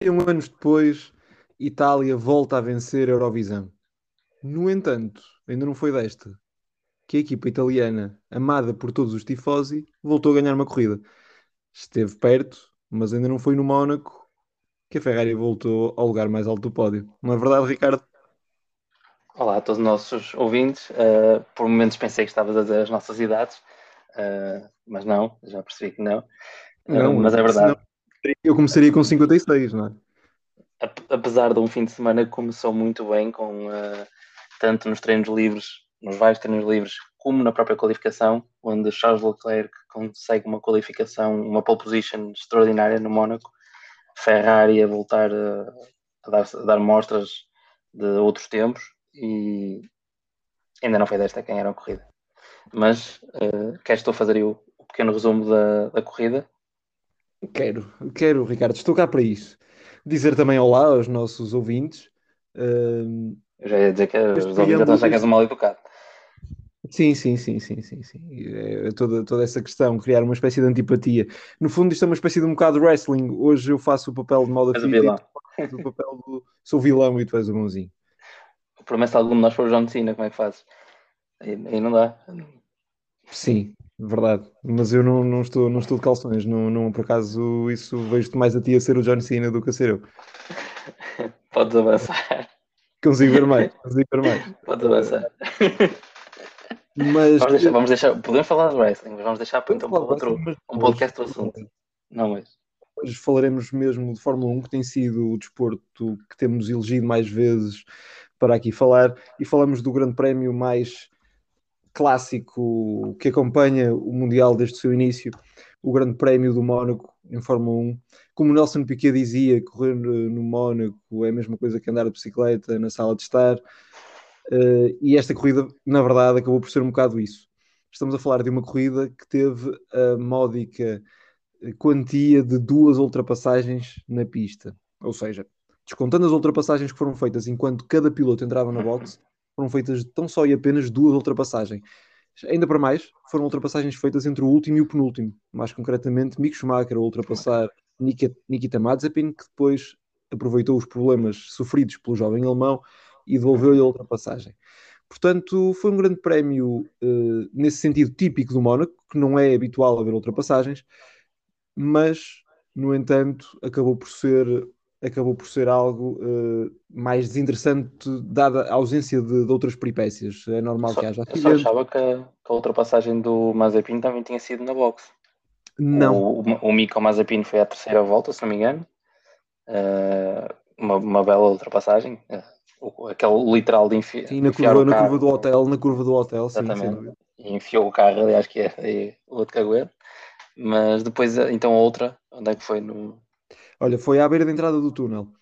31 anos depois, Itália volta a vencer a Eurovisão. No entanto, ainda não foi desta que a equipa italiana, amada por todos os tifosi, voltou a ganhar uma corrida. Esteve perto, mas ainda não foi no Mónaco que a Ferrari voltou ao lugar mais alto do pódio. Não é verdade, Ricardo? Olá a todos os nossos ouvintes. Uh, por momentos pensei que estavas a dizer as nossas idades, uh, mas não, já percebi que não. Não, mas é verdade. Eu começaria com 56, não é? Apesar de um fim de semana que começou muito bem, com uh, tanto nos treinos livres, nos vários treinos livres, como na própria qualificação, onde Charles Leclerc consegue uma qualificação, uma pole position extraordinária no Mónaco, Ferrari a voltar a, a, dar, a dar mostras de outros tempos e ainda não foi desta quem era a corrida. Mas uh, queres tu fazer o, o pequeno resumo da, da corrida? Quero, quero, Ricardo, estou cá para isso. Dizer também olá aos nossos ouvintes. Uh, Eu já ia dizer que os ouvintes estão que és um mal educado. Sim, sim, sim, sim, sim, sim. É toda, toda essa questão, criar uma espécie de antipatia. No fundo, isto é uma espécie de um bocado de wrestling. Hoje eu faço o papel de moda vilão. o papel do sou vilão e tu és o bonzinho. Promessa algum de nós for o John Cena, como é que fazes? Aí, aí não dá. Sim, verdade. Mas eu não, não, estou, não estou de calções. Não, não, por acaso, isso vejo-te mais a ti a ser o John Cena do que a ser eu. Podes avançar. Consigo ver mais. Consigo ver mais. Podes avançar. Mas... Vamos, deixar, vamos deixar, podemos falar de wrestling, mas vamos deixar para, então, para outro, um podcast do assunto. Não, mas. Hoje falaremos mesmo de Fórmula 1, que tem sido o desporto que temos elegido mais vezes para aqui falar, e falamos do Grande Prémio mais clássico que acompanha o Mundial desde o seu início, o Grande Prémio do Mónaco em Fórmula 1. Como Nelson Piquet dizia, correr no Mónaco é a mesma coisa que andar de bicicleta na sala de estar. Uh, e esta corrida, na verdade, acabou por ser um bocado isso. Estamos a falar de uma corrida que teve a módica quantia de duas ultrapassagens na pista. Ou seja, descontando as ultrapassagens que foram feitas enquanto cada piloto entrava na box, foram feitas tão só e apenas duas ultrapassagens. Ainda para mais, foram ultrapassagens feitas entre o último e o penúltimo. Mais concretamente, Mick Schumacher a ultrapassar Nikita Mazepin, que depois aproveitou os problemas sofridos pelo jovem alemão e devolveu-lhe a ultrapassagem. Portanto, foi um grande prémio uh, nesse sentido típico do Mónaco, que não é habitual haver ultrapassagens, mas, no entanto, acabou por ser, acabou por ser algo uh, mais desinteressante, dada a ausência de, de outras peripécias. É normal só, que haja. Eu só achava que a, que a, ultrapassagem do Mazepin também tinha sido na box. Não. O, o, o Mazepin foi à terceira volta, se não me engano. Uh, uma, uma bela ultrapassagem aquele literal de enfi sim, na curva, na curva do hotel, na curva do hotel, exatamente. Sim, e enfiou o carro, aliás, que é, é o outro caguete. Mas depois, então, a outra, onde é que foi? No... Olha, foi à beira da entrada do túnel.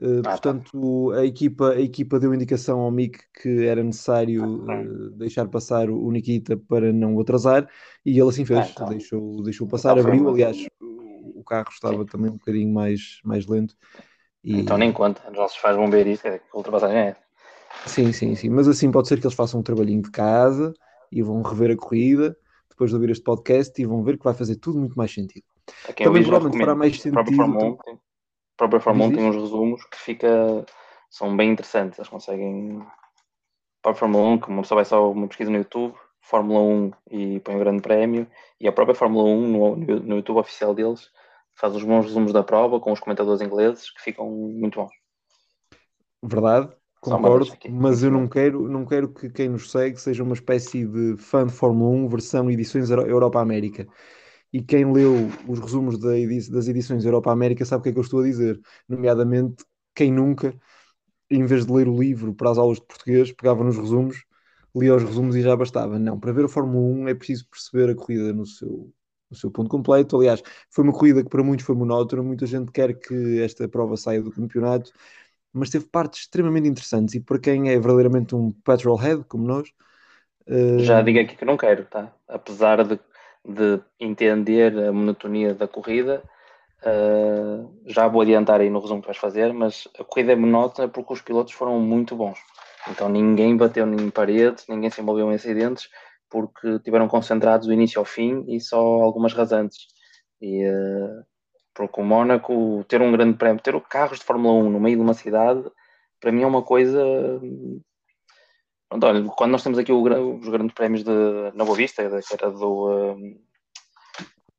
Uh, ah, portanto, tá. a, equipa, a equipa deu indicação ao Mick que era necessário uh, deixar passar o Nikita para não o atrasar e ele assim fez, ah, então. deixou, deixou passar, então, abriu. Aliás, o carro estava Sim. também um bocadinho mais, mais lento e... Então nem conta, já se faz bombeirista, que ultrapassagem é Sim, sim, sim. Mas assim pode ser que eles façam um trabalhinho de casa e vão rever a corrida depois de ouvir este podcast e vão ver que vai fazer tudo muito mais sentido. Também provavelmente fará mais sentido. A própria Fórmula 1 tem, própria Fórmula 1 tem uns resumos que fica, são bem interessantes. Eles conseguem. Para a Fórmula 1, que uma pessoa vai só uma pesquisa no YouTube, Fórmula 1 e põe o grande prémio, e a própria Fórmula 1 no, no YouTube oficial deles faz os bons resumos da prova com os comentadores ingleses que ficam muito bons. Verdade, concordo, mas eu não quero, não quero que quem nos segue seja uma espécie de fã de Fórmula 1 versão edições Europa-América. E quem leu os resumos das edições Europa-América sabe o que é que eu estou a dizer. Nomeadamente, quem nunca, em vez de ler o livro para as aulas de português, pegava nos resumos, lia os resumos e já bastava. Não, para ver a Fórmula 1 é preciso perceber a corrida no seu, o seu ponto completo. Aliás, foi uma corrida que para muitos foi monótona, muita gente quer que esta prova saia do campeonato, mas teve partes extremamente interessantes e para quem é verdadeiramente um petrolhead como nós. Uh... Já digo aqui que não quero, tá? Apesar de, de entender a monotonia da corrida, uh, já vou adiantar aí no resumo que vais fazer, mas a corrida é monótona porque os pilotos foram muito bons. Então ninguém bateu em paredes, ninguém se envolveu em acidentes porque tiveram concentrados do início ao fim e só algumas rasantes. E, uh, Porque o Mónaco, ter um grande prémio, ter carros de Fórmula 1 no meio de uma cidade, para mim é uma coisa. Pronto, olha, quando nós temos aqui o, os grandes prémios de, na Boa Vista, que era do.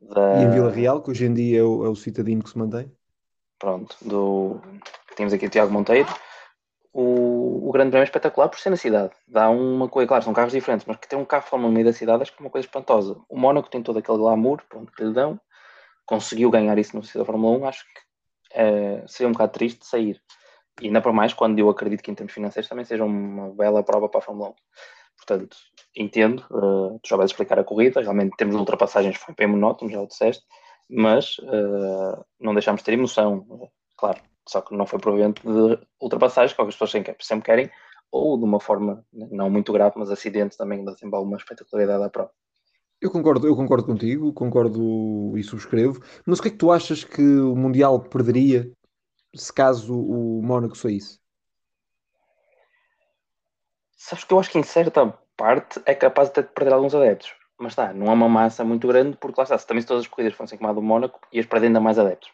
Da... E em Vila Real, que hoje em dia é o, é o citadino que se mantém? Pronto, do. Temos aqui o Tiago Monteiro. O, o Grande Prémio é espetacular por ser na cidade. Dá uma coisa, claro, são carros diferentes, mas que ter um carro Fórmula no meio da cidade acho que é uma coisa espantosa. O Mónaco tem todo aquele glamour, pronto, que lhe dão conseguiu ganhar isso no da Fórmula 1, acho que é, seria um bocado triste sair. E ainda para mais quando eu acredito que em termos financeiros também seja uma bela prova para a Fórmula 1. Portanto, entendo, uh, tu já vais explicar a corrida, realmente temos ultrapassagens, foi bem monótono, já o disseste, mas uh, não deixámos de ter emoção, claro, só que não foi provento de ultrapassagens, que as pessoas sempre querem, ou de uma forma não muito grave, mas acidente também dá sempre alguma espetacularidade à prova. Eu concordo, eu concordo contigo, concordo e subscrevo, mas o que é que tu achas que o Mundial perderia se caso o Mónaco saísse? Sabes que eu acho que em certa parte é capaz de perder alguns adeptos, mas está, não é uma massa muito grande, porque lá está, se também se todas as corridas fossem como a do Mónaco, ias perder ainda mais adeptos.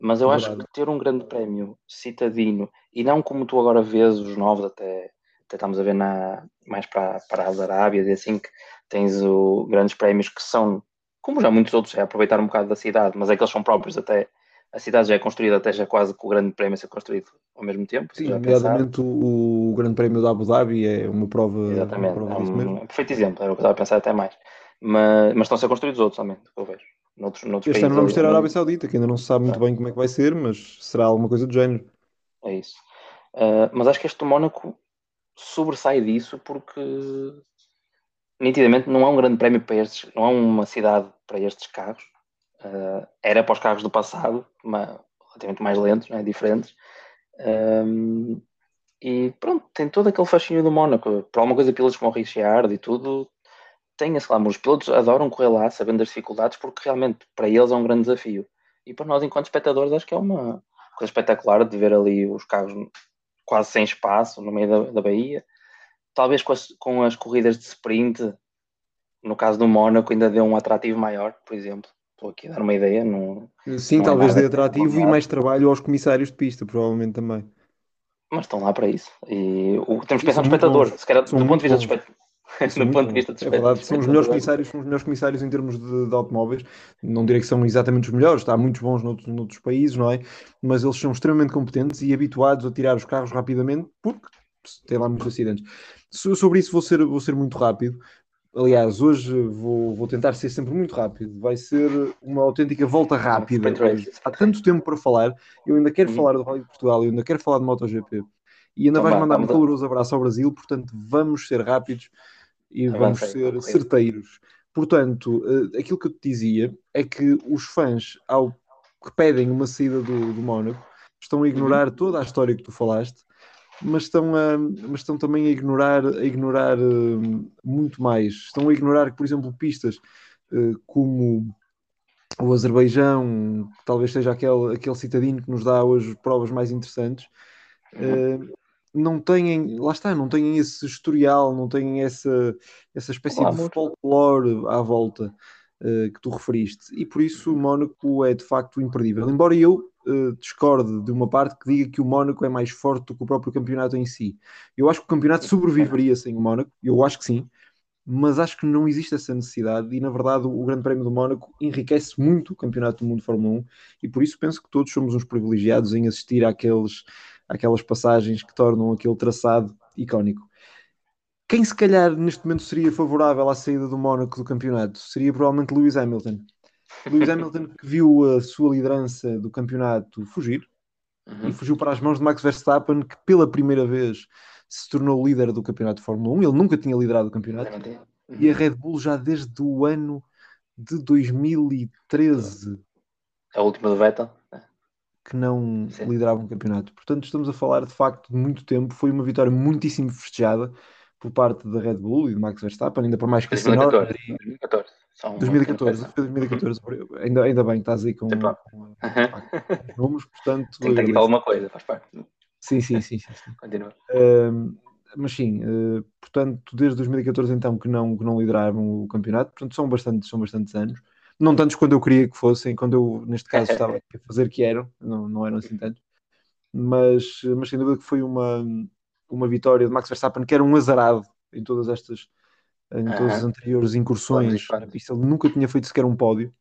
Mas eu acho que ter um grande prémio citadino, e não como tu agora vês os novos, até, até estamos a ver na, mais para, para as Arábias e assim, que tens o, grandes prémios que são, como já muitos outros, é aproveitar um bocado da cidade, mas é que eles são próprios até. A cidade já é construída até já quase com o grande prémio a ser construído ao mesmo tempo. Sim, nomeadamente o, o grande prémio da Abu Dhabi é uma prova. Exatamente, uma prova é um, um perfeito exemplo, era o que eu estava a pensar até mais. Mas, mas estão a ser construídos outros também, que eu vejo. Noutros, noutros este ano vamos ter a Arábia Saudita, que ainda não se sabe muito bem como é que vai ser, mas será alguma coisa do género. É isso. Uh, mas acho que este Mónaco sobressai disso porque nitidamente não é um grande prémio para estes, não é uma cidade para estes carros. Uh, era para os carros do passado, mas relativamente mais lentos, né, diferentes. Um, e pronto, tem todo aquele fascínio do Mónaco. Por alguma coisa, pilotos como o Richard e tudo, tem esse glamour. Os pilotos adoram correr lá, sabendo das dificuldades, porque realmente para eles é um grande desafio. E para nós, enquanto espectadores, acho que é uma coisa espetacular de ver ali os carros quase sem espaço no meio da, da Bahia talvez com as, com as corridas de sprint, no caso do Mónaco, ainda deu um atrativo maior, por exemplo. Estou aqui a dar uma ideia. Não, Sim, não é talvez dê atrativo e mais trabalho aos comissários de pista, provavelmente também. Mas estão lá para isso. E o, temos que pensar no espectador. Se calhar, do ponto de vista do espectador. no ponto de vista de é verdade, são os melhores comissários, são os melhores comissários em termos de, de, automóveis. Não direi que são exatamente os melhores, está muitos bons noutros, noutros países, não é? Mas eles são extremamente competentes e habituados a tirar os carros rapidamente porque tem lá muitos acidentes. Sobre isso vou ser, vou ser muito rápido. Aliás, hoje vou, vou tentar ser sempre muito rápido. Vai ser uma autêntica volta rápida. Há tanto tempo para falar. Eu ainda quero uhum. falar do Rally de Portugal, eu ainda quero falar de MotoGP. E ainda então, vais mandar um caloroso abraço ao Brasil, portanto, vamos ser rápidos e vamos ser certeiros. Portanto, eh, aquilo que eu te dizia é que os fãs, ao que pedem uma saída do, do Mónaco, estão a ignorar uhum. toda a história que tu falaste mas estão, a, mas estão também a ignorar, a ignorar uh, muito mais. Estão a ignorar por exemplo, pistas uh, como o Azerbaijão, que talvez seja aquele, aquele citadino que nos dá hoje provas mais interessantes, uh, não têm, lá está, não têm esse historial, não têm essa, essa espécie Olá, de folclore à volta que tu referiste. E por isso o Mónaco é de facto imperdível. Embora eu uh, discorde de uma parte que diga que o Mónaco é mais forte do que o próprio campeonato em si. Eu acho que o campeonato sobreviveria sem o Mónaco, eu acho que sim, mas acho que não existe essa necessidade e, na verdade, o Grande Prémio do Mónaco enriquece muito o Campeonato do Mundo de Fórmula 1 e por isso penso que todos somos uns privilegiados em assistir àqueles, àquelas passagens que tornam aquele traçado icónico. Quem se calhar neste momento seria favorável à saída do Mónaco do campeonato seria provavelmente Lewis Hamilton. Lewis Hamilton que viu a sua liderança do campeonato fugir uhum. e fugiu para as mãos de Max Verstappen, que pela primeira vez se tornou líder do campeonato de Fórmula 1. Ele nunca tinha liderado o campeonato. Uhum. E a Red Bull já desde o ano de 2013. A última do Vettel. Que não Sim. liderava um campeonato. Portanto, estamos a falar de facto de muito tempo. Foi uma vitória muitíssimo festejada por parte da Red Bull e de Max Verstappen, ainda por mais que 2014. 2014. São 2014, foi 2014. Ainda, ainda bem que estás aí com, com, com números, portanto. Tem que alguma coisa, faz parte. Sim, sim, sim. sim, sim. Continua. Mas sim, uh, portanto, desde 2014 então que não, que não lideraram o campeonato, portanto são bastantes, são bastantes anos. não tantos quando eu queria que fossem, quando eu, neste caso, estava a fazer que eram, não, não eram assim tantos, mas, mas sem dúvida que foi uma, uma vitória de Max Verstappen, que era um azarado em todas estas, em todas as anteriores incursões na pista, ele nunca tinha feito sequer um pódio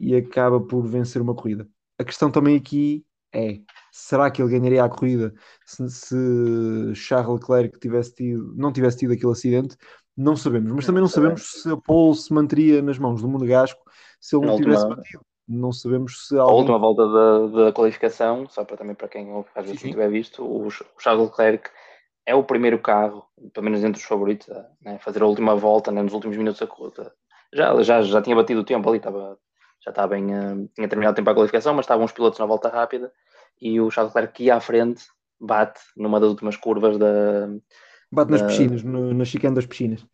e acaba por vencer uma corrida. A questão também aqui é: será que ele ganharia a corrida se, se Charles Leclerc tivesse tido, não tivesse tido aquele acidente? Não sabemos, mas também não sabemos se a pole se manteria nas mãos do Monegasco se ele não tivesse batido. Não sabemos se. Algum... A última volta da, da qualificação, só para também para quem às vezes não tiver visto, o, Charles Leclerc é o primeiro carro, pelo menos entre os favoritos, a né, fazer a última volta né, nos últimos minutos da corrida. Já, já, já tinha batido o tempo ali, estava, já estava bem, uh, tinha terminado o tempo a qualificação, mas estavam os pilotos na volta rápida e o Charles Leclerc que ia à frente bate numa das últimas curvas da. Bate nas da... piscinas, no, na chicane das piscinas.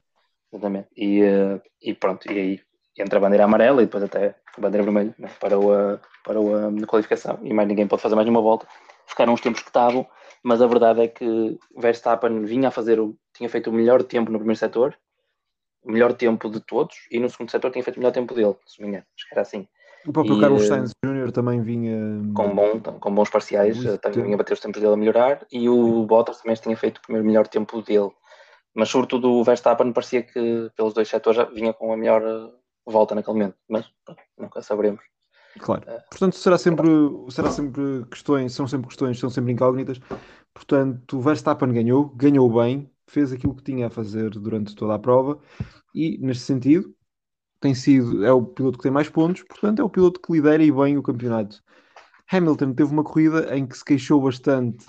Exatamente. E, uh, e pronto, e aí entra a bandeira amarela e depois até a bandeira vermelha né, para, o, uh, para o, a qualificação. E mais ninguém pode fazer mais nenhuma volta. Ficaram os tempos que estavam mas a verdade é que Verstappen vinha a fazer, o, tinha feito o melhor tempo no primeiro setor, o melhor tempo de todos, e no segundo setor tinha feito o melhor tempo dele, se me engano, acho que era assim. O próprio e, Carlos eh, Sainz Jr. também vinha com, bom, com bons parciais, também vinha a bater os tempos dele a melhorar, e o Bottas também tinha feito o primeiro melhor tempo dele. Mas sobretudo o Verstappen parecia que pelos dois setores vinha com a melhor eh, volta naquele momento, mas nunca saberemos. Claro. Portanto, será sempre, será sempre questões, são sempre questões, são sempre incógnitas. Portanto, Verstappen ganhou, ganhou bem, fez aquilo que tinha a fazer durante toda a prova e, neste sentido, tem sido, é o piloto que tem mais pontos, portanto, é o piloto que lidera e bem o campeonato. Hamilton teve uma corrida em que se queixou bastante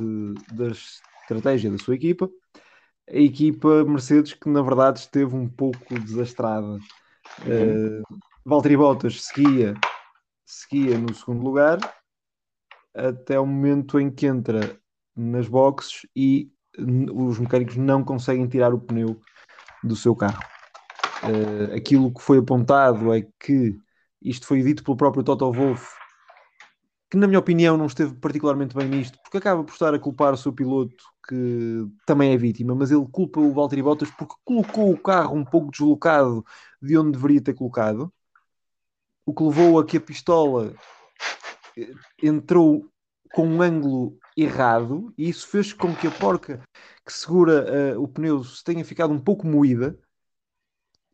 da estratégia da sua equipa. A equipa Mercedes, que na verdade esteve um pouco desastrada. Uh, Valtteri Bottas seguia seguia no segundo lugar até o momento em que entra nas boxes e os mecânicos não conseguem tirar o pneu do seu carro. Uh, aquilo que foi apontado é que isto foi dito pelo próprio Toto Wolff, que na minha opinião não esteve particularmente bem nisto, porque acaba por estar a culpar o seu piloto, que também é vítima, mas ele culpa o Valtteri Bottas porque colocou o carro um pouco deslocado de onde deveria ter colocado o que levou a que a pistola eh, entrou com um ângulo errado e isso fez com que a porca que segura uh, o pneu tenha ficado um pouco moída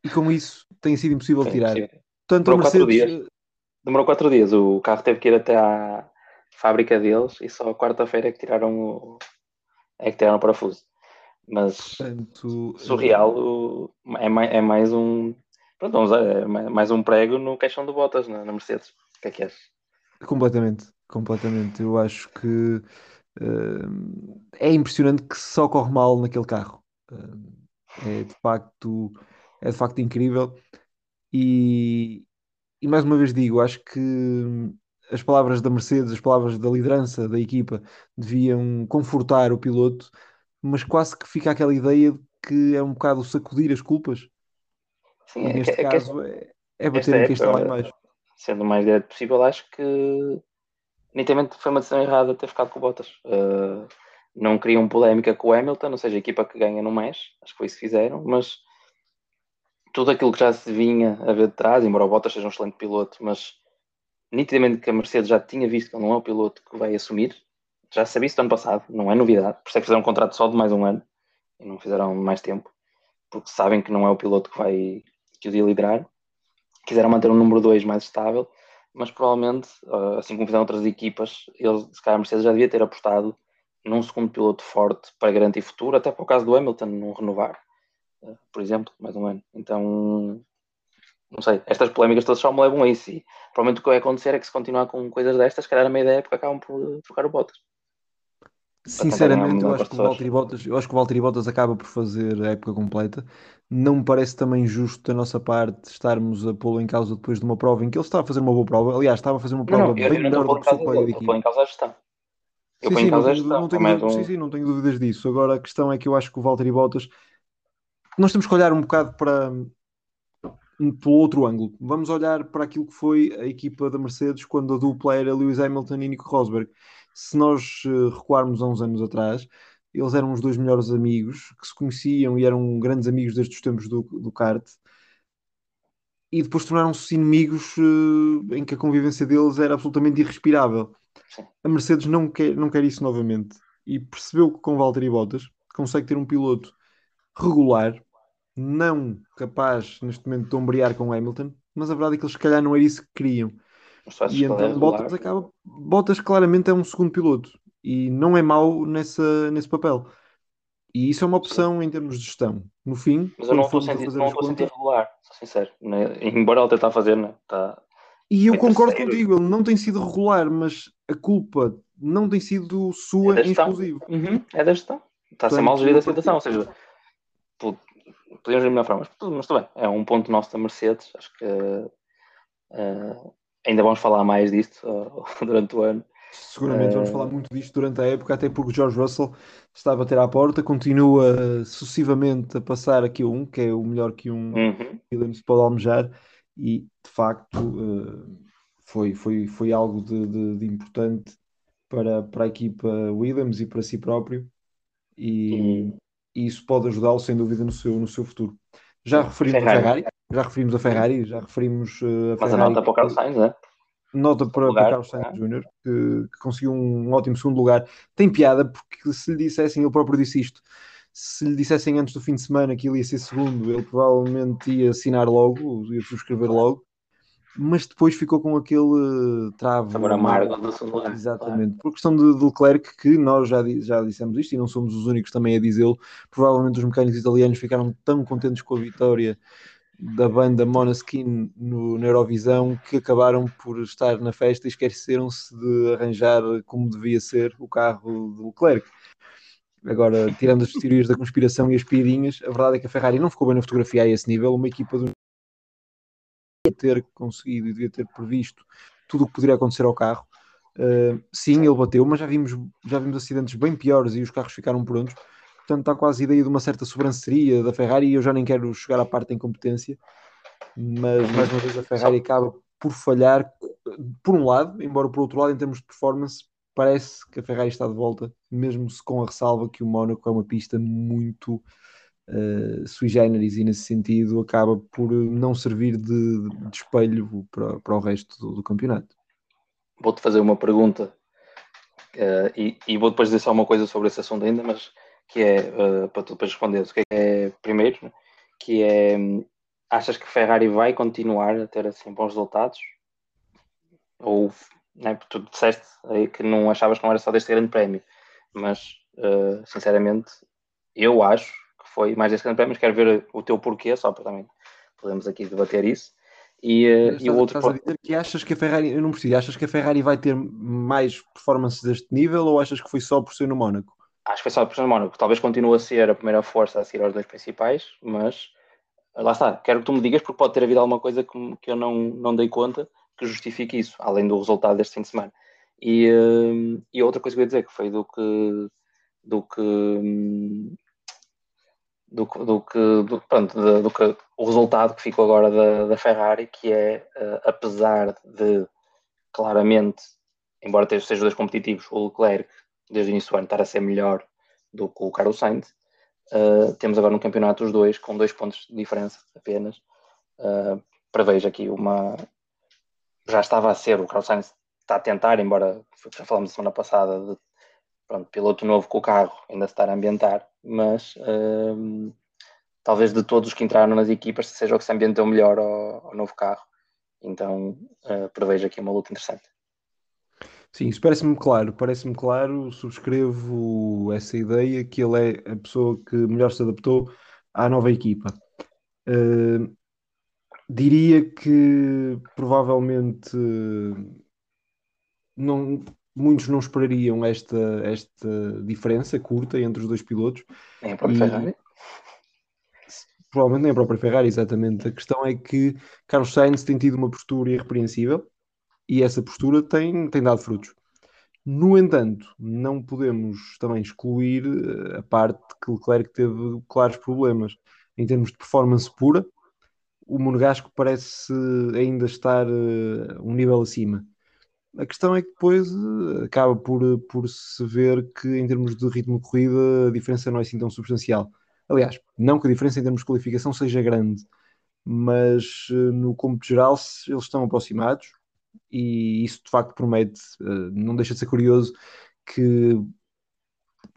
e com isso tenha sido impossível Sim, tirar. Portanto, Demorou, Mercedes... quatro dias. Demorou quatro dias. O carro teve que ir até à fábrica deles e só quarta-feira é que tiraram o é que tiraram o parafuso. Mas Portanto, surreal o... é, mais, é mais um Pronto, é mais um prego no caixão de botas na, na Mercedes. O que é que és? Completamente, completamente. Eu acho que uh, é impressionante que só corre mal naquele carro. Uh, é de facto, é de facto incrível. E, e mais uma vez digo, acho que as palavras da Mercedes, as palavras da liderança da equipa deviam confortar o piloto, mas quase que fica aquela ideia de que é um bocado sacudir as culpas Sim, e é neste é, caso é, é bater em quem está lá em baixo. Sendo o mais direto possível, acho que nitidamente foi uma decisão errada ter ficado com o Bottas. Uh, não queriam polémica com o Hamilton, ou seja, a equipa que ganha não mexe, acho que foi isso que fizeram, mas tudo aquilo que já se vinha a ver de trás, embora o Bottas seja um excelente piloto, mas nitidamente que a Mercedes já tinha visto que ele não é o piloto que vai assumir, já sabia isso do ano passado, não é novidade, por isso é que fizeram um contrato só de mais um ano e não fizeram mais tempo, porque sabem que não é o piloto que vai, que o ia liderar. Quiseram manter um número 2 mais estável, mas provavelmente, ah, assim como fizeram outras equipas, eles, se calhar a Mercedes já devia ter apostado num segundo piloto forte para garantir futuro, até para o caso do Hamilton não renovar, ah, por exemplo, mais um ano. Então, não sei, estas polémicas todas só me levam a isso. E provavelmente o que vai acontecer é que se continuar com coisas destas, se calhar a meia da época acabam por trocar o Bottas. Sinceramente, eu acho, que o Valtteri Bottas, eu acho que o Valtteri Bottas acaba por fazer a época completa. Não me parece também justo da nossa parte estarmos a pô-lo em causa depois de uma prova em que ele estava a fazer uma boa prova. Aliás, estava a fazer uma prova não, bem melhor do que o seu colega de equipe. em causa a gestão. Eu sim, sim, em causa a gestão. Não tenho, um... sim, sim, não tenho dúvidas disso. Agora, a questão é que eu acho que o Valtteri Bottas... Nós temos que olhar um bocado para... Pelo outro ângulo. Vamos olhar para aquilo que foi a equipa da Mercedes quando a dupla era Lewis Hamilton e Nico Rosberg se nós eh, recuarmos a uns anos atrás, eles eram os dois melhores amigos que se conheciam e eram grandes amigos desde os tempos do, do kart. e depois tornaram-se inimigos uh, em que a convivência deles era absolutamente irrespirável. A Mercedes não quer, não quer isso novamente e percebeu que com Valtteri Bottas consegue ter um piloto regular, não capaz neste momento de ombrear com Hamilton, mas a verdade é que eles se calhar não era isso que queriam. E então é Bottas acaba. Bottas claramente é um segundo piloto e não é mau nessa, nesse papel. E isso é uma opção Sim. em termos de gestão. No fim, mas eu não estou a sentir, não estou a sentir regular, sou sincero. Né? Embora ele tentar fazer, né? tá... E eu concordo contigo, ele não tem sido regular, mas a culpa não tem sido sua é em exclusivo. Uhum, é da gestão. Está a ser mal gerida a situação, ou seja, podemos ver de melhor forma, mas, mas tudo bem, é um ponto nosso da Mercedes, acho que uh, ainda vamos falar mais disto uh, durante o ano. Seguramente vamos falar muito disto durante a época, até porque o George Russell está a bater à porta, continua sucessivamente a passar aqui um, que é o melhor que um uhum. Williams pode almejar, e de facto foi, foi, foi algo de, de, de, importante para, para a equipa Williams e para si próprio, e, e isso pode ajudá-lo sem dúvida no seu, no seu futuro. Já referimos Ferrari. a Ferrari, já referimos a Ferrari, já referimos uh, a Mas Ferrari. a nota para o Carlos Sainz, é? Nota para, para Carlos Sainz Jr., que, que, conseguiu um ótimo segundo lugar. Tem piada, porque se lhe dissessem, ele próprio disse isto, se lhe dissessem antes do fim de semana que ele ia ser segundo, ele provavelmente ia assinar logo, ia subscrever logo mas depois ficou com aquele travo. Sabor amargo do lugar. Exatamente. Por questão de, de Leclerc, que nós já, já dissemos isto e não somos os únicos também a dizê-lo, provavelmente os mecânicos italianos ficaram tão contentes com a vitória da banda Monoskin no, na Eurovisão que acabaram por estar na festa e esqueceram-se de arranjar como devia ser o carro de Leclerc. Agora, tirando as teorias da conspiração e as piadinhas, a verdade é que a Ferrari não ficou bem na fotografia a esse nível. Uma equipa do ter conseguido e devia ter previsto tudo o que poderia acontecer ao carro. Uh, sim, ele bateu, mas já vimos, já vimos acidentes bem piores e os carros ficaram prontos. Portanto, está quase a ideia de uma certa sobranceria da Ferrari e eu já nem quero chegar à parte da incompetência. Mas, mais uma vez, a Ferrari acaba por falhar, por um lado, embora por outro lado, em termos de performance, parece que a Ferrari está de volta, mesmo se com a ressalva que o Mónaco é uma pista muito uh, sui generis e nesse sentido acaba por não servir de, de espelho para, para o resto do, do campeonato. Vou-te fazer uma pergunta uh, e, e, vou depois dizer só uma coisa sobre esse assunto ainda, mas que é uh, para tu depois responderes. O que é, primeiro, que é achas que Ferrari vai continuar a ter assim bons resultados? Ou né, tu disseste que não achavas que não era só deste grande prémio, mas uh, sinceramente eu acho foi mais esse grande prémio, mas quero ver o teu porquê, só para também podemos aqui debater isso. E, uh, e o outro. Estás a dizer que achas que a Ferrari, eu não preciso, achas que a Ferrari vai ter mais performances deste nível ou achas que foi só por ser no Mónaco? Acho que foi só por ser no Mónaco. Talvez continue a ser a primeira força a seguir aos dois principais, mas lá está. Quero que tu me digas, porque pode ter havido alguma coisa que, que eu não, não dei conta que justifique isso, além do resultado deste fim de semana. E, uh, e outra coisa que eu ia dizer que foi do que do que hum, do, do que do, pronto, do, que o resultado que ficou agora da, da Ferrari, que é uh, apesar de claramente, embora sejam dois competitivos, o Leclerc desde o início do ano estar a ser melhor do que o Carlos Sainz, uh, temos agora no campeonato os dois com dois pontos de diferença apenas. Uh, prevejo aqui uma já estava a ser, o Carlos Sainz está a tentar, embora já falamos semana passada de pronto, piloto novo com o carro, ainda se estar a ambientar, mas um, talvez de todos os que entraram nas equipas seja o que se ambientou melhor ao, ao novo carro. Então uh, prevejo aqui uma luta interessante. Sim, isso parece-me claro, parece-me claro, subscrevo essa ideia que ele é a pessoa que melhor se adaptou à nova equipa. Uh, diria que provavelmente não, muitos não esperariam esta, esta diferença curta entre os dois pilotos. Nem a própria e... Ferrari. Provavelmente nem a própria Ferrari, exatamente. A questão é que Carlos Sainz tem tido uma postura irrepreensível e essa postura tem, tem dado frutos. No entanto, não podemos também excluir eh, a parte que Leclerc teve claros problemas em termos de performance pura. O Monegasco parece ainda estar uh, um nível acima a questão é que depois eh, acaba por, eh, por se ver que em termos de ritmo de corrida a diferença não é assim tão substancial. Aliás, não que a diferença em termos de qualificação seja grande, mas no cômputo geral eles estão aproximados e isso de facto promete, não deixa de ser curioso que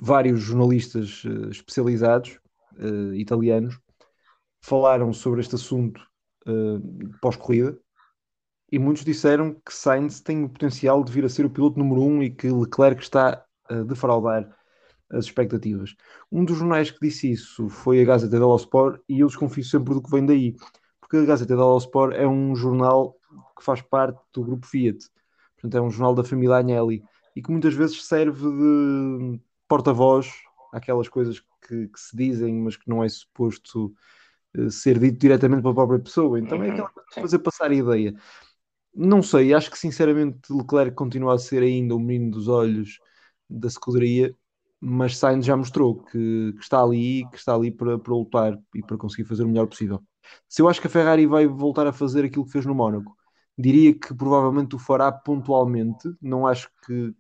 vários jornalistas especializados italianos falaram sobre este assunto pós-corrida e muitos disseram que Sainz tem o potencial de vir a ser o piloto número um e que Leclerc está a defraudar as expectativas. Um dos jornais que disse isso foi a Gazeta dello Sport e eu desconfio sempre do que vem daí, porque a Gazeta dello Sport é um jornal que faz parte do grupo Fiat, portanto é um jornal da família Agnelli e que muitas vezes serve de porta-voz àquelas coisas que, que, se dizem, mas que não é suposto uh, ser dito diretamente para a própria pessoa. Então é uhum, aquela coisa de fazer passar a ideia. Não sei, acho que sinceramente Leclerc continua a ser ainda o menino dos olhos da escuderia, mas Sainz já mostrou que, que, está ali, que está ali para, para lutar e para conseguir fazer o melhor possível. Se eu acho que a Ferrari vai voltar a fazer aquilo que fez no Mónaco, diria que provavelmente o fará pontualmente. Não acho que,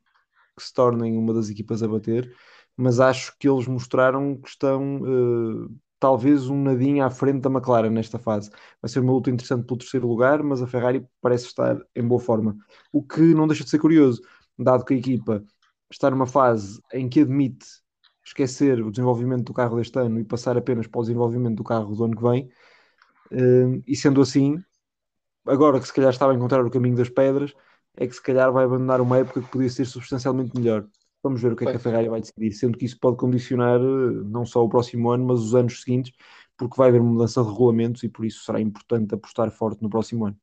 que se tornem uma das equipas a bater, mas acho que eles mostraram que estão uh, talvez um nadinho à frente da McLaren nesta fase. Vai ser uma luta interessante pelo terceiro lugar, mas a Ferrari parece estar em boa forma. O que não deixa de ser curioso, dado que a equipa está numa fase em que admite esquecer o desenvolvimento do carro deste ano e passar apenas para o desenvolvimento do carro do ano que vem. Eh, e sendo assim, agora que se calhar estava a encontrar o caminho das pedras, é que se calhar vai abandonar uma época que podia ser substancialmente melhor. Vamos ver o que é que a Ferrari vai decidir, sendo que isso pode condicionar eh, não só o próximo ano, mas os anos seguintes, porque vai haver mudança de regulamentos e por isso será importante apostar forte no próximo ano.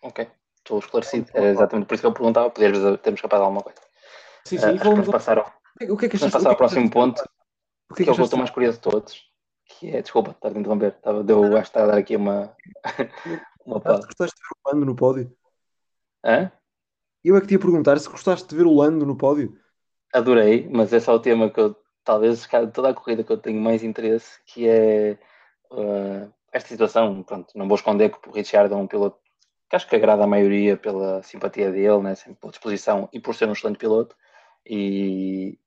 Ok, estou esclarecido. É exatamente por isso que eu perguntava, poderes termos capaz de alguma coisa. Sim, sim, uh, vamos passar ao, o que é que vamos passar ao próximo ponto, o que é que, que eu estou mais curioso de todos, que é, desculpa, estar a interromper, estava, deu, acho que está a dar aqui uma, uma pausa. Gostaste de ver o Lando no pódio? Hã? Eu é que te ia perguntar se gostaste de ver o Lando no pódio. Adorei, mas é só o tema que eu, talvez, toda a corrida que eu tenho mais interesse, que é uh, esta situação, pronto, não vou esconder que o Richard é um piloto que acho que agrada a maioria pela simpatia dele, né, pela disposição e por ser um excelente piloto, e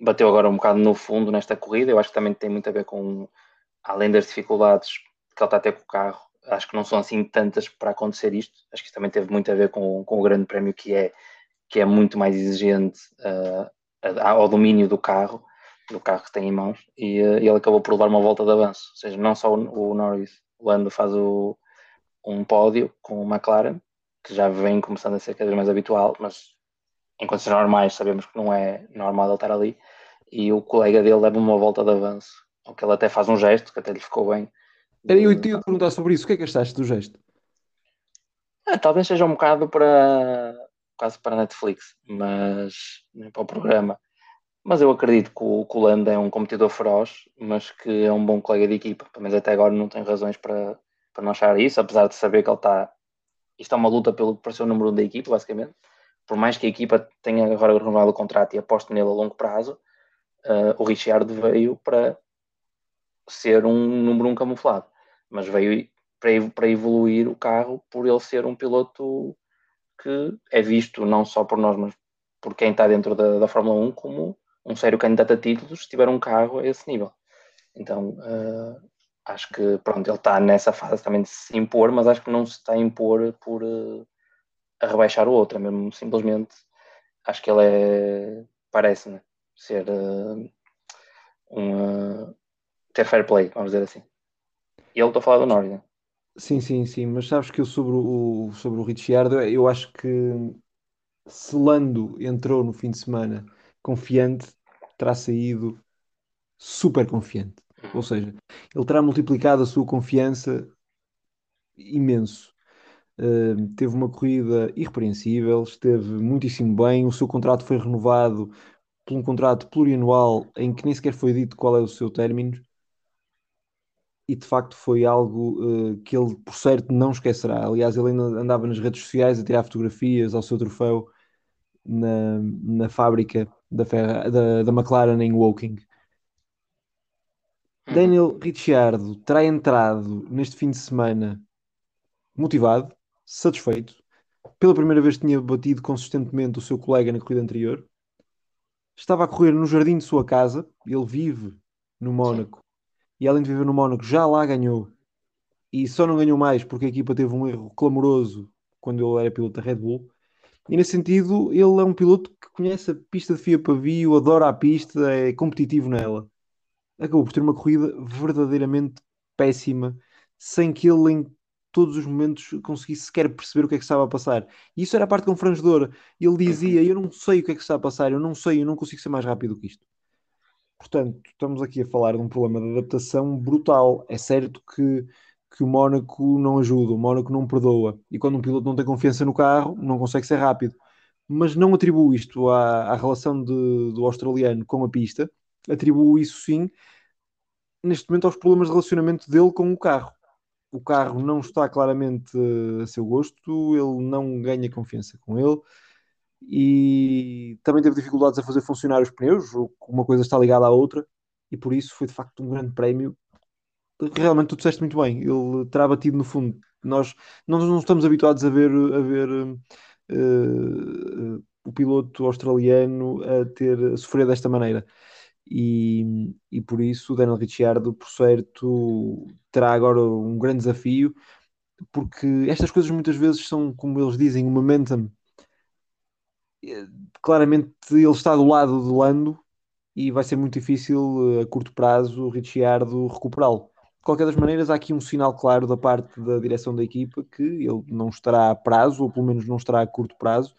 bateu agora um bocado no fundo nesta corrida. Eu acho que também tem muito a ver com, além das dificuldades que ele está a ter com o carro, acho que não são assim tantas para acontecer isto. Acho que isso também teve muito a ver com, com o grande prémio que é, que é muito mais exigente uh, ao domínio do carro, do carro que tem em mãos, e, uh, ele acabou por levar uma volta de avanço. Ou seja, não só o, Norris, o Lando faz o, um pódio com o McLaren, que já vem começando a ser cada vez mais habitual, mas em condições normais sabemos que não é normal ele estar ali, e o colega dele leva uma volta de avanço, ou que ele até faz um gesto, que até lhe ficou bem. Era eu te perguntar sobre isso, o que é que achaste do gesto? Ah, talvez seja um bocado para quase para a Netflix, mas nem para o programa. Mas eu acredito que o, que o Lando é um competidor feroz, mas que é um bom colega de equipa. Mas até agora não tem razões para, para não achar isso, apesar de saber que ele está. Isto é uma luta pelo para ser o número um da equipa, basicamente por mais que a equipa tenha agora renovado o contrato e aposte nele a longo prazo, uh, o Richard veio para ser um número um camuflado, mas veio para, evoluir o carro por ele ser um piloto que é visto não só por nós, mas por quem está dentro da, da Fórmula 1 como um sério candidato a títulos se tiver um carro a esse nível. Então, uh, acho que pronto, ele está nessa fase também de se impor, mas acho que não se está a impor por, uh, a rebaixar o outro, é mesmo simplesmente acho que ele é parece-me ser uh, um ter fair play, vamos dizer assim. E ele estou a falar do Norris, né? Sim, sim, sim, mas sabes que eu sobre o, sobre o Ricciardo, eu acho que se Lando entrou no fim de semana confiante, terá saído super confiante. Ou uhum. seja, ele terá multiplicado a sua confiança imenso teve uma corrida irrepreensível, esteve muitíssimo bem. O seu contrato foi renovado por um contrato plurianual em que nem sequer foi dito qual é o seu término. E de facto foi algo uh, que ele, por certo, não esquecerá. Aliás, ele ainda andava nas redes sociais a tirar fotografias ao seu troféu na, na fábrica da, Ferra, da, da McLaren em Woking. Uhum. Daniel Ricciardo terá entrado neste fim de semana motivado, satisfeito. Pela primeira vez tinha batido consistentemente o seu colega na corrida anterior. Estava a correr no jardim de sua casa. Ele vive no Mónaco. E além de viver no Mónaco, já lá ganhou e só não ganhou mais porque a equipa teve um erro clamoroso quando ele era piloto da Red Bull. E nesse sentido, ele é um piloto que conhece a pista de FIA Pavio, adora a pista, é competitivo nela. Acabou por ter uma corrida verdadeiramente péssima, sem que ele em todos os momentos conseguisse sequer perceber o que é que estava a passar. E isso era a parte confrangedora. Ele dizia: Eu não sei o que é que está a passar, eu não sei, eu não consigo ser mais rápido que isto. Portanto, estamos aqui a falar de um problema de adaptação brutal. É certo que, que o Mónaco não ajuda, o Mónaco não perdoa. E quando um piloto não tem confiança no carro, não consegue ser rápido. Mas não atribuo isto à, à relação de, do australiano com a pista, atribuo isso sim, neste momento, aos problemas de relacionamento dele com o carro o carro não está claramente a seu gosto, ele não ganha confiança com ele e também teve dificuldades a fazer funcionar os pneus, uma coisa está ligada à outra, e por isso foi de facto um grande prémio. Realmente tu disseste muito bem, ele terá batido no fundo. Nós, nós não estamos habituados a ver, a ver uh, uh, o piloto australiano a ter a sofrer desta maneira e, e por isso o Daniel Ricciardo, por certo, terá agora um grande desafio, porque estas coisas muitas vezes são, como eles dizem, um momentum. Eh, claramente ele está do lado do Lando e vai ser muito difícil eh, a curto prazo o Ricciardo recuperá-lo. De qualquer das maneiras, há aqui um sinal claro da parte da direção da equipa que ele não estará a prazo, ou pelo menos não estará a curto prazo,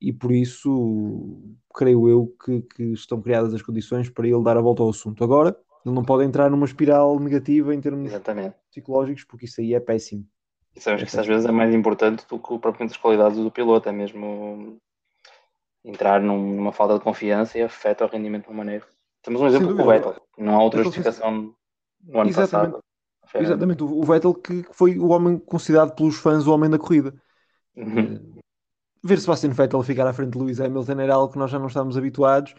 e por isso creio eu que, que, estão criadas as condições para ele dar a volta ao assunto. Agora, ele não pode entrar numa espiral negativa em termos Exatamente. psicológicos, porque isso aí é péssimo. E sabes é que isso às vezes é mais importante do que propriamente as qualidades do piloto, é mesmo entrar num, numa falta de confiança e afeta o rendimento de uma maneira. Temos um exemplo com o Vettel, não há outra justificação no ano Exatamente. passado. Exatamente, o Vettel que foi o homem considerado pelos fãs o homem da corrida. Uhum. Eh, ver Sebastian Vettel ficar à frente de Lewis Hamilton era algo que nós já não estávamos habituados,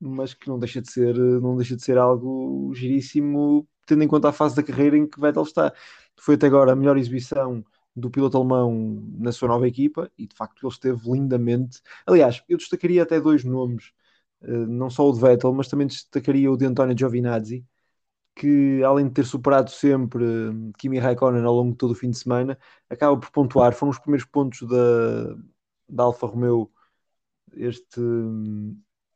mas que não deixa de ser, não deixa de ser algo giríssimo, tendo em conta a fase da carreira em que Vettel está. Foi até agora a melhor exibição do piloto alemão na sua nova equipa e de facto ele esteve lindamente. Aliás, eu destacaria até dois nomes, eh, não só o de Vettel, mas também destacaria o de António Giovinazzi, que além de ter superado sempre Kimi Raikkonen ao longo de todo o fim de semana, acaba por pontuar. Foram os primeiros pontos da, da Alfa Romeo este,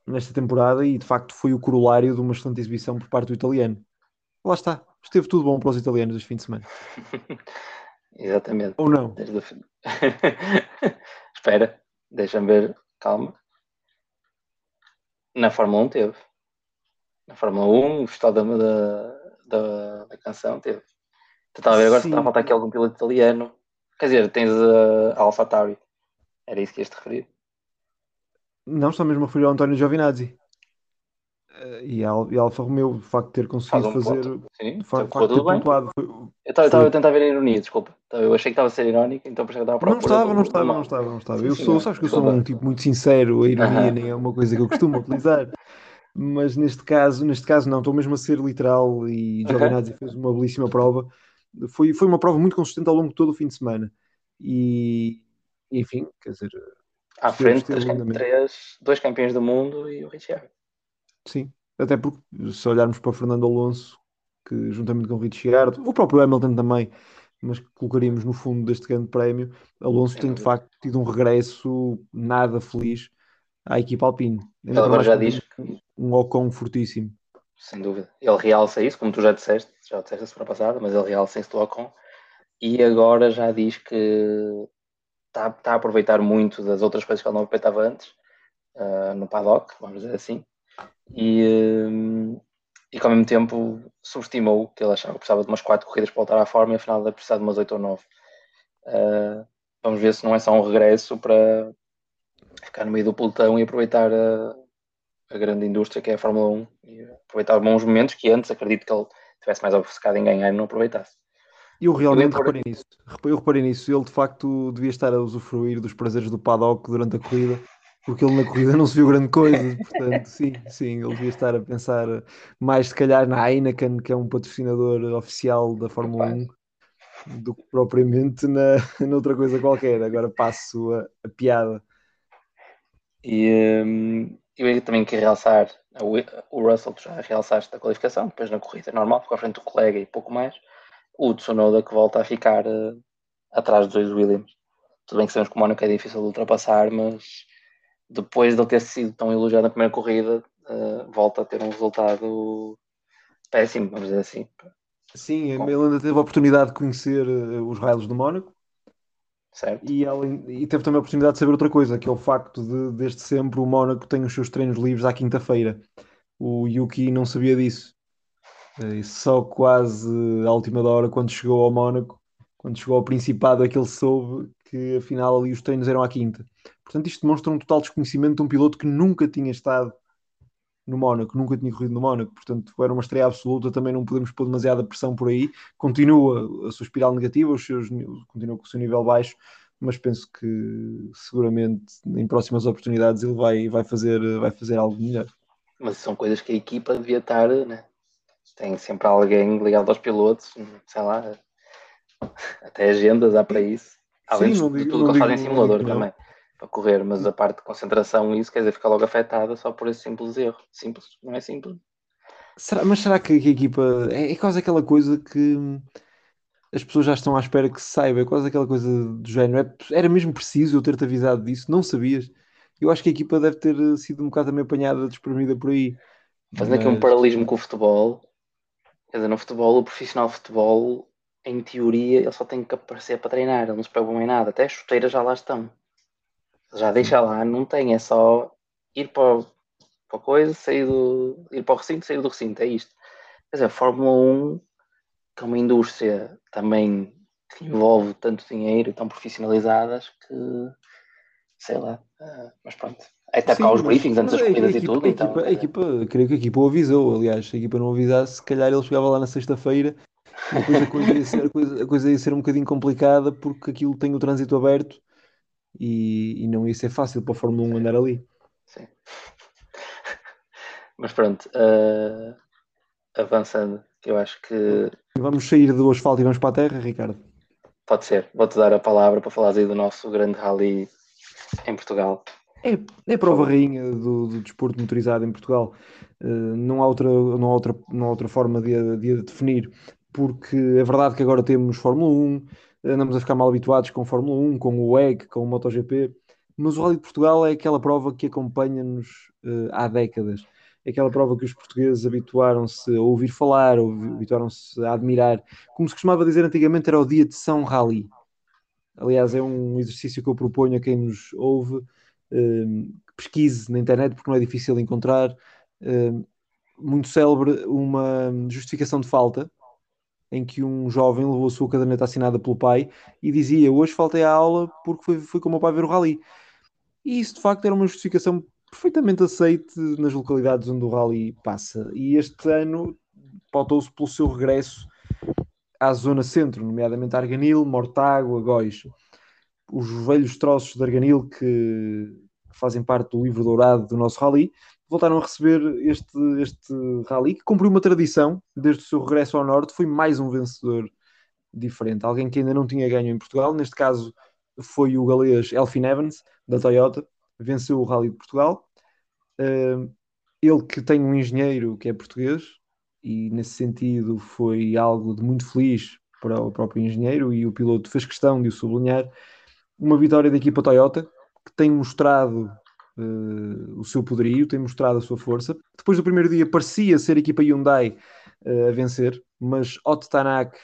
nesta temporada e de facto foi o corolário de uma excelente exibição por parte do italiano. Lá está, esteve tudo bom para os italianos este fim de semana. Exatamente. Ou não? Desde... Espera, deixa-me ver, calma. Na Fórmula 1 teve. Na Fórmula 1, o festival da, da, da, canção teve. Estava a ver agora se está a faltar aqui algum piloto italiano. Quer dizer, tens a, a Alfa Tauri. Era isso que ias te referir? Não, estou mesmo a referir ao António Giovinazzi. E, a, e a Alfa Romeo, o facto de ter conseguido Faz um fazer. Ponto. Sim, facto, facto de ter pontuado. Foi, eu estava a tentar ver a ironia, desculpa. Então, eu achei que estava a ser irónico, então pensei que estava a Não estava, não estava, não estava, não estava. Eu sim, sou, sabes que eu sou um tipo muito sincero, a ironia uh -huh. nem é uma coisa que eu costumo utilizar. Mas neste caso, neste caso não, estou mesmo a ser literal e Giovinazzi -huh. fez uma belíssima prova. Foi, foi uma prova muito consistente ao longo de todo o fim de semana. E, enfim, quer dizer. À frente três, três, dois campeões do mundo e o Richard. Sim, até porque se olharmos para o Fernando Alonso, que juntamente com o Richard, o próprio Hamilton também, mas que colocaríamos no fundo deste grande prémio, Alonso Sem tem de facto tido um regresso nada feliz à equipa Alpine. Ele agora já diz que... um Ocon fortíssimo. Sem dúvida. Ele realça isso, como tu já disseste, já disseste a semana passada, mas ele realça isso do Ocon. E agora já diz que está, está a aproveitar muito das outras coisas que ele não aproveitava antes, uh, no paddock, vamos dizer assim, e, um, e que ao mesmo tempo subestimou que ele achava que precisava de umas 4 corridas para voltar à forma e afinal deve precisar de umas 8 ou 9. Uh, vamos ver se não é só um regresso para ficar no meio do pelotão e aproveitar a, a grande indústria que é a Fórmula 1 e aproveitar bons momentos que antes acredito que ele tivesse mais obcecado em ganhar e não aproveitasse. Eu realmente eu reparei nisso. Eu reparei nisso. Ele de facto devia estar a usufruir dos prazeres do paddock durante a corrida, porque ele na corrida não se viu grande coisa. Portanto, sim, sim, ele devia estar a pensar mais se calhar na Heineken, que é um patrocinador oficial da Fórmula 1, do que propriamente na, noutra coisa qualquer. Agora passo a, a piada. E hum, eu também quero realçar o, Russell, tu já realçaste da qualificação, depois na corrida normal, ficou à frente do colega e pouco mais o Tsunoda que volta a ficar uh, atrás dos dois Williams. Tudo bem que sabemos que o Mónaco é difícil de ultrapassar, mas depois de ele ter sido tão elogiado na primeira corrida, uh, volta a ter um resultado péssimo, vamos dizer assim. Sim, ele ainda teve a oportunidade de conhecer uh, os raios do Mónaco. Certo. E, além, e teve também a oportunidade de saber outra coisa, que é o facto de, desde sempre, o Mónaco tem os seus treinos livres à quinta-feira. O Yuki não sabia disso. E só quase à última hora, quando chegou ao Mónaco, quando chegou ao Principado, é que ele soube que afinal ali os treinos eram à quinta. Portanto, isto demonstra um total desconhecimento de um piloto que nunca tinha estado no Mónaco, nunca tinha corrido no Mónaco, portanto era uma estreia absoluta, também não podemos pôr demasiada pressão por aí, continua a sua espiral negativa, os seus, continua com o seu nível baixo, mas penso que seguramente em próximas oportunidades ele vai, vai, fazer, vai fazer algo melhor. Mas são coisas que a equipa devia estar, né? tem sempre alguém ligado aos pilotos, sei lá, até agendas há para isso, além Sim, de, digo, de tudo que eles fazem em simulador também para correr, mas a parte de concentração, isso quer dizer, fica logo afetada só por esse simples erro. Simples, não é simples. Será, mas será que a equipa é, é quase aquela coisa que as pessoas já estão à espera que se saiba? É quase aquela coisa do género. É, era mesmo preciso eu ter-te avisado disso? Não sabias? Eu acho que a equipa deve ter sido um bocado também apanhada, despremida por aí. Fazendo mas... aqui um paralelismo com o futebol, quer dizer, no futebol, o profissional de futebol, em teoria, ele só tem que aparecer para treinar, ele não se preocupa em nada, até as chuteiras já lá estão já deixa lá, não tem, é só ir para, para a coisa, sair do, ir para o recinto, sair do recinto, é isto. Quer dizer, a Fórmula 1, que é uma indústria também que envolve tanto dinheiro, tão profissionalizadas que sei lá, uh, mas pronto. É até cá os briefings antes das corridas e tudo. A então, equipa, a equipa, creio que a equipa o avisou, aliás, se a equipa não avisasse, se calhar ele chegava lá na sexta-feira e depois a coisa, ia ser, a, coisa, a coisa ia ser um bocadinho complicada porque aquilo tem o trânsito aberto e, e, não ia ser fácil para a Fórmula 1 andar ali. Sim. Mas pronto, uh, avançando, eu acho que. Vamos sair do asfalto e vamos para a terra, Ricardo? Pode ser, vou-te dar a palavra para falar aí do nosso grande rally em Portugal. É, é a prova rainha do, do, desporto motorizado em Portugal. Uh, não, há outra, não, há outra, não há outra forma de, de definir, porque é verdade que agora temos Fórmula 1, andamos a ficar mal habituados com Fórmula 1, com o WEG, com o MotoGP, mas o Rally de Portugal é aquela prova que acompanha-nos uh, há décadas. É aquela prova que os portugueses habituaram-se a ouvir falar, habituaram-se a admirar. Como se costumava dizer antigamente, era o dia de São Rally. Aliás, é um exercício que eu proponho a quem nos ouve, uh, pesquise na internet, porque não é difícil encontrar. Uh, muito célebre uma justificação de falta em que um jovem levou a sua caderneta assinada pelo pai e dizia: Hoje faltei à aula porque fui, fui com o meu pai ver o rally. E isso de facto era uma justificação perfeitamente aceite nas localidades onde o rally passa. E este ano pautou-se pelo seu regresso à zona centro, nomeadamente Arganil, Mortágua, Góis. Os velhos troços de Arganil que fazem parte do livro dourado do nosso rally voltaram a receber este, este rally que cumpriu uma tradição desde o seu regresso ao Norte. Foi mais um vencedor diferente, alguém que ainda não tinha ganho em Portugal. Neste caso foi o galês Elfin Evans, da Toyota, venceu o Rally de Portugal. Uh, ele que tem um engenheiro que é português, e nesse sentido foi algo de muito feliz para o próprio engenheiro, e o piloto fez questão de o sublinhar. Uma vitória da equipa Toyota, que tem mostrado uh, o seu poderio, tem mostrado a sua força. Depois do primeiro dia parecia ser a equipa Hyundai uh, a vencer, mas Otto Tanak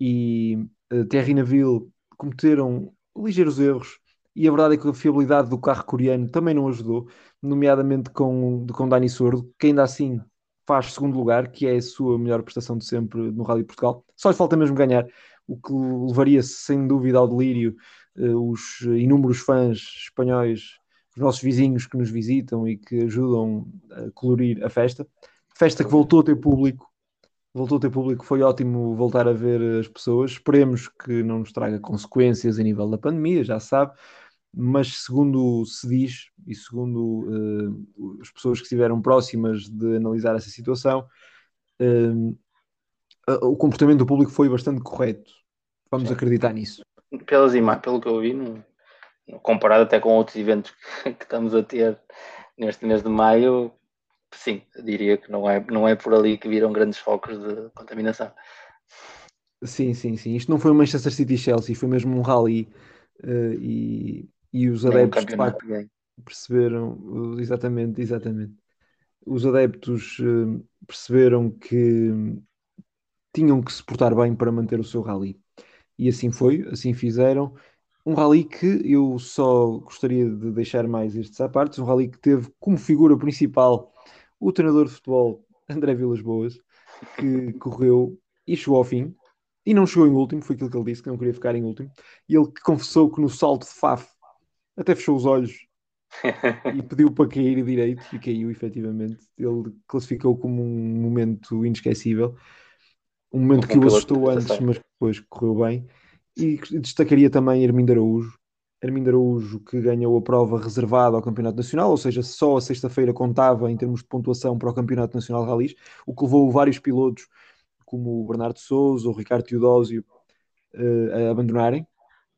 e uh, Thierry Neville cometeram ligeiros erros e a verdade é que a fiabilidade do carro coreano também não ajudou, nomeadamente com, com Dani Sordo, que ainda assim faz segundo lugar, que é a sua melhor prestação de sempre no Rally Portugal. Só lhe falta mesmo ganhar, o que levaria sem dúvida ao delírio os inúmeros fãs espanhóis os nossos vizinhos que nos visitam e que ajudam a colorir a festa. Festa que voltou a ter público, voltou a ter público, foi ótimo voltar a ver as pessoas. Esperemos que não nos traga consequências a nível da pandemia, já sabe, mas segundo se diz e segundo uh, as pessoas que estiveram próximas de analisar essa situação, uh, o comportamento do público foi bastante correto. Vamos Sim. acreditar nisso. Pelas imagens, pelo que eu vi, não, comparado até com outros eventos que estamos a ter neste mês de maio, sim, diria que não é, não é por ali que viram grandes focos de contaminação. Sim, sim, sim. Isto não foi um Manchester City Chelsea, foi mesmo um rally uh, e, e os adeptos de facto perceberam exatamente, exatamente. Os adeptos uh, perceberam que tinham que se portar bem para manter o seu rally. E assim foi, assim fizeram. Um rally que eu só gostaria de deixar mais estes à parte, um rally que teve como figura principal o treinador de futebol André Vilas Boas, que correu e chegou ao fim, e não chegou em último, foi aquilo que ele disse, que não queria ficar em último, e ele que confessou que no salto de Faf até fechou os olhos e pediu para cair direito, e caiu efetivamente. Ele classificou como um momento inesquecível, um momento que o assustou antes, mas depois correu bem. E destacaria também Armindo Araújo, Armindo Araújo que ganhou a prova reservada ao Campeonato Nacional, ou seja, só a sexta-feira contava em termos de pontuação para o Campeonato Nacional de Rallys, o que levou vários pilotos como o Bernardo Souza ou o Ricardo Teodósio uh, a abandonarem.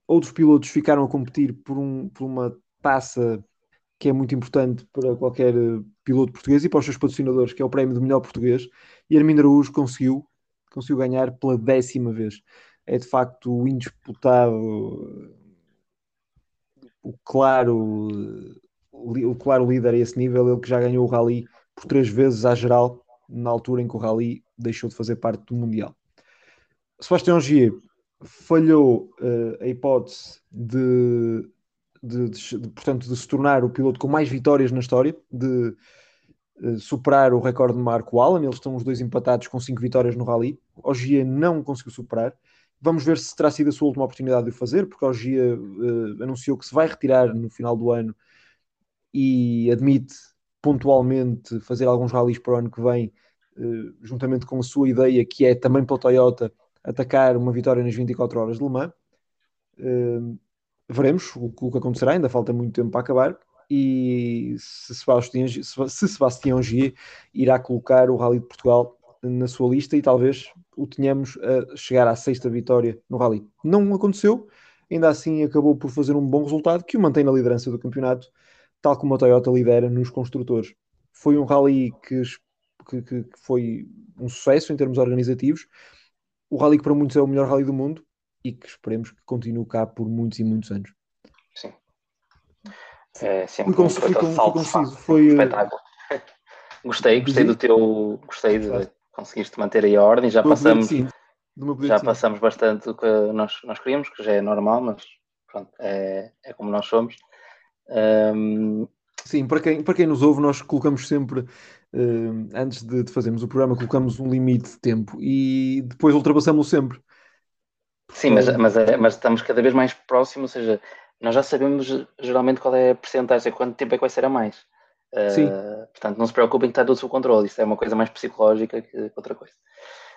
Outros pilotos ficaram a competir por, um, por uma taça que é muito importante para qualquer eh, piloto português e para os seus patrocinadores, que é o prémio do melhor português, e Armindo Araújo conseguiu, conseguiu ganhar pela décima vez. É de facto o indisputado, o claro, o claro líder a esse nível, ele que já ganhou o Rally por três vezes à geral, na altura em que o Rally deixou de fazer parte do Mundial. Sebastião Gier falhou uh, a hipótese de, de, de, de, portanto, de se tornar o piloto com mais vitórias na história, de superar o recorde de Marco Allen. Eles estão os dois empatados com cinco vitórias no Rally. Ogier não conseguiu superar. Vamos ver se terá sido a sua última oportunidade de o fazer, porque Ogier uh, anunciou que se vai retirar no final do ano e admite pontualmente fazer alguns rallies para o ano que vem eh, juntamente com a sua ideia, que é também o Toyota atacar uma vitória nas 24 horas de Le Mans. Uh, veremos o, o, que acontecerá, ainda falta muito tempo para acabar. E se Sebastião, se Sebastião Gier irá colocar o Rally de Portugal na sua lista e talvez o tenhamos a chegar à sexta vitória no Rally. Não aconteceu, ainda assim acabou por fazer um bom resultado que o mantém na liderança do campeonato, tal como a Toyota lidera nos construtores. Foi um Rally que, que, que, foi um sucesso em termos organizativos. O rally que para muitos é o melhor rally do mundo e que esperemos que continue cá por muitos e muitos anos. Sim. É sempre fui, um fui, fui, conciso. Foi, espetáculo. gostei, gostei do teu. Gostei de conseguiste manter aí a ordem. Já passamos. Já passamos bastante do que nós, nós queríamos, que já é normal, mas pronto, é, é como nós somos. Um... Sim, para quem, para quem nos ouve, nós colocamos sempre uh, antes de, de, fazermos o programa, colocamos um limite de tempo e depois ultrapassamos-lo sempre. Sim, mas, mas, é, mas estamos cada vez mais próximos, ou seja, nós já sabemos geralmente qual é a porcentagem, quanto tempo é que vai ser a mais. Uh, Sim. Portanto, não se preocupem que está tudo sob controle, isso é uma coisa mais psicológica que outra coisa.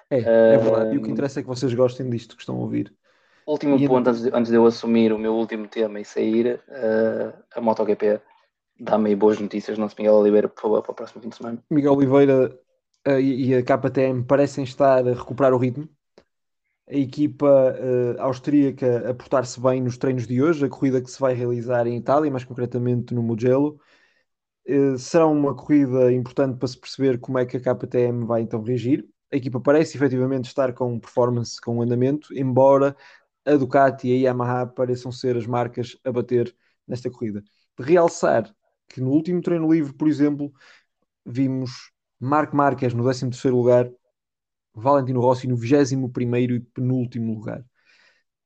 É, é verdade. E o que interessa é que vocês gostem disto que estão a ouvir. Último e ponto, antes de, antes de, eu assumir o meu último tema e sair, uh, a MotoGP dá-me aí boas notícias, não se Miguel Oliveira, por favor, para o próximo fim de semana. Miguel Oliveira uh, e a KTM parecem estar a recuperar o ritmo. A equipa uh, austríaca a portar-se bem nos treinos de hoje, a corrida que se vai realizar em Itália, mais concretamente no Mugello. Uh, será uma corrida importante para se perceber como é que a KTM vai então reagir. A equipa parece efetivamente estar com performance, com andamento, embora a Ducati e a Yamaha pareçam ser as marcas a bater nesta corrida. De realçar que no último treino livre, por exemplo, vimos Marco Marques no 13 lugar, Valentino Rossi no 21 e penúltimo lugar.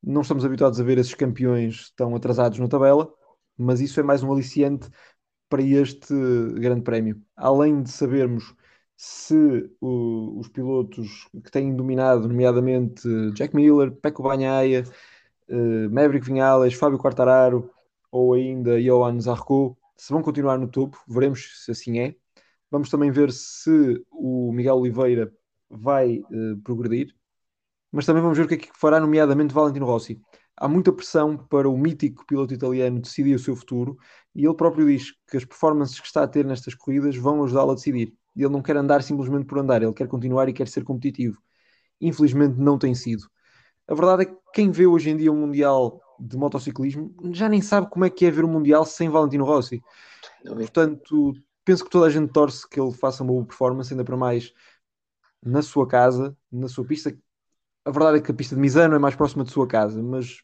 Não estamos habituados a ver esses campeões tão atrasados na tabela, mas isso é mais um aliciante para este grande prémio. Além de sabermos se os pilotos que têm dominado, nomeadamente Jack Miller, Pecco Bagnaia, uh, Maverick Vinales, Fábio Quartararo ou ainda Johan Zarco, se vão continuar no topo, veremos se assim é. Vamos também ver se o Miguel Oliveira vai uh, progredir, mas também vamos ver o que é que fará, nomeadamente Valentino Rossi. Há muita pressão para o mítico piloto italiano decidir o seu futuro e ele próprio diz que as performances que está a ter nestas corridas vão ajudá-lo a decidir. Ele não quer andar simplesmente por andar, ele quer continuar e quer ser competitivo. Infelizmente não tem sido. A verdade é que quem vê hoje em dia o um Mundial de motociclismo já nem sabe como é que é ver o Mundial sem Valentino Rossi. Portanto, penso que toda a gente torce que ele faça uma boa performance, ainda para mais na sua casa, na sua pista, a verdade é que a pista de Misano é mais próxima de sua casa, mas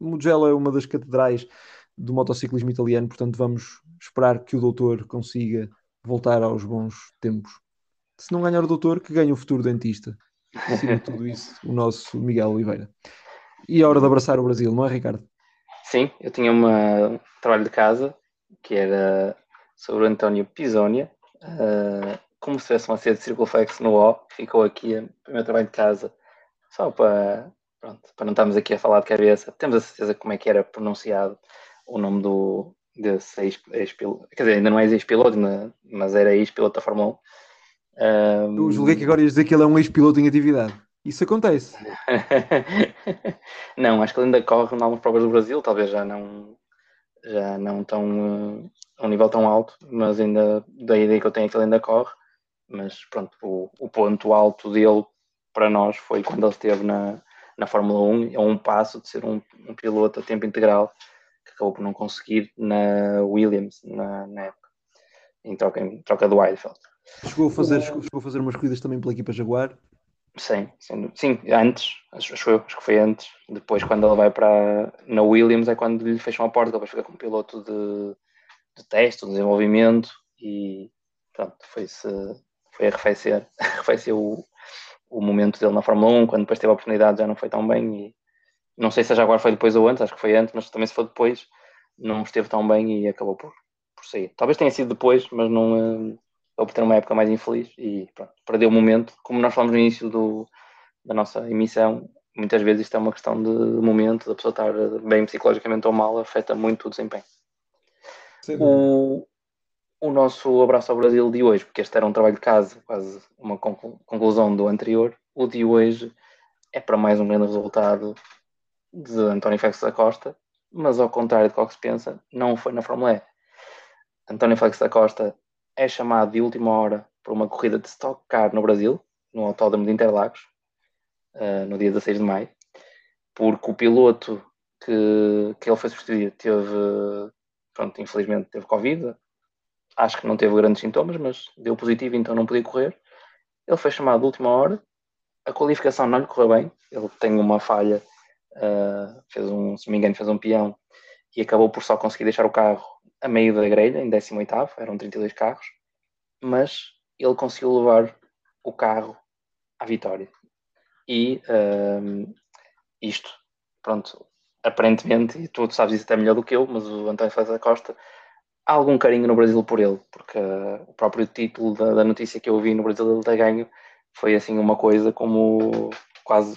Mugello é uma das catedrais do motociclismo italiano, portanto vamos esperar que o doutor consiga voltar aos bons tempos. Se não ganhar o doutor, que ganhe o futuro dentista. Acima de tudo isso, o nosso Miguel Oliveira. E a hora de abraçar o Brasil, não é, Ricardo? Sim, eu tinha um trabalho de casa que era sobre o António Pisonia, uh, como se tivesse uma série de circunflexo no O, ficou aqui o meu trabalho de casa, só para, pronto, para não estarmos aqui a falar de cabeça. Temos a certeza como é que era pronunciado o nome do, desse ex-piloto, quer dizer, ainda não é ex-piloto, mas era ex-piloto da Fórmula 1. Um... Eu julguei que agora ias dizer que ele é um ex-piloto em atividade. Isso acontece. não, acho que ele ainda corre em algumas provas do Brasil, talvez já não já não tão uh, a um nível tão alto, mas ainda da ideia que eu tenho é que ele ainda corre. Mas pronto, o, o ponto alto dele para nós foi quando ele esteve na, na Fórmula 1, é um passo de ser um, um piloto a tempo integral que acabou por não conseguir na Williams na, na época, em troca, em troca do Eifeld. Chegou a, fazer, chegou a fazer umas corridas também pela equipa Jaguar? Sim, sim, sim, antes, acho, acho, eu, acho que foi antes. Depois, quando ele vai para na Williams, é quando lhe fecham a porta, ele vai ficar como piloto de, de teste, de desenvolvimento e pronto, foi-se foi arrefecer, o, o momento dele na Fórmula 1, quando depois teve a oportunidade já não foi tão bem e não sei se a Jaguar foi depois ou antes, acho que foi antes, mas também se for depois não esteve tão bem e acabou por, por sair. Talvez tenha sido depois, mas não eh, ou por ter uma época mais infeliz e pronto, perdeu o momento. Como nós falamos no início do, da nossa emissão, muitas vezes isto é uma questão de momento, da pessoa estar bem psicologicamente ou mal, afeta muito o desempenho. O, o nosso abraço ao Brasil de hoje, porque este era um trabalho de casa, quase uma conclusão do anterior, o de hoje é para mais um grande resultado de António Félix da Costa, mas ao contrário do que se pensa, não foi na Fórmula E. António Félix da Costa é chamado de última hora para uma corrida de Stock Car no Brasil, no Autódromo de Interlagos, uh, no dia 16 de maio, porque o piloto que, que ele foi substituir teve, pronto, infelizmente teve Covid, acho que não teve grandes sintomas, mas deu positivo, então não podia correr. Ele foi chamado de última hora, a qualificação não lhe correu bem, ele tem uma falha, uh, fez um, se me engano, fez um peão e acabou por só conseguir deixar o carro a meio da grelha, em 18 eram 32 carros, mas ele conseguiu levar o carro à vitória. E um, isto, pronto, aparentemente, e tu sabes isso até melhor do que eu, mas o António da Costa, há algum carinho no Brasil por ele, porque uh, o próprio título da, da, notícia que eu vi no Brasil ele ter ganho foi assim uma coisa como quase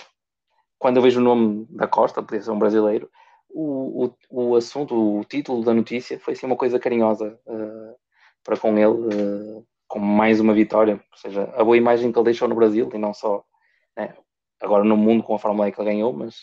quando eu vejo o nome da Costa, podia ser um brasileiro, o, o, o assunto, o título da notícia foi assim uma coisa carinhosa uh, para com ele, uh, como mais uma vitória, ou seja, a boa imagem que ele deixou no Brasil e não só né, agora no mundo com a Fórmula E que ele ganhou, mas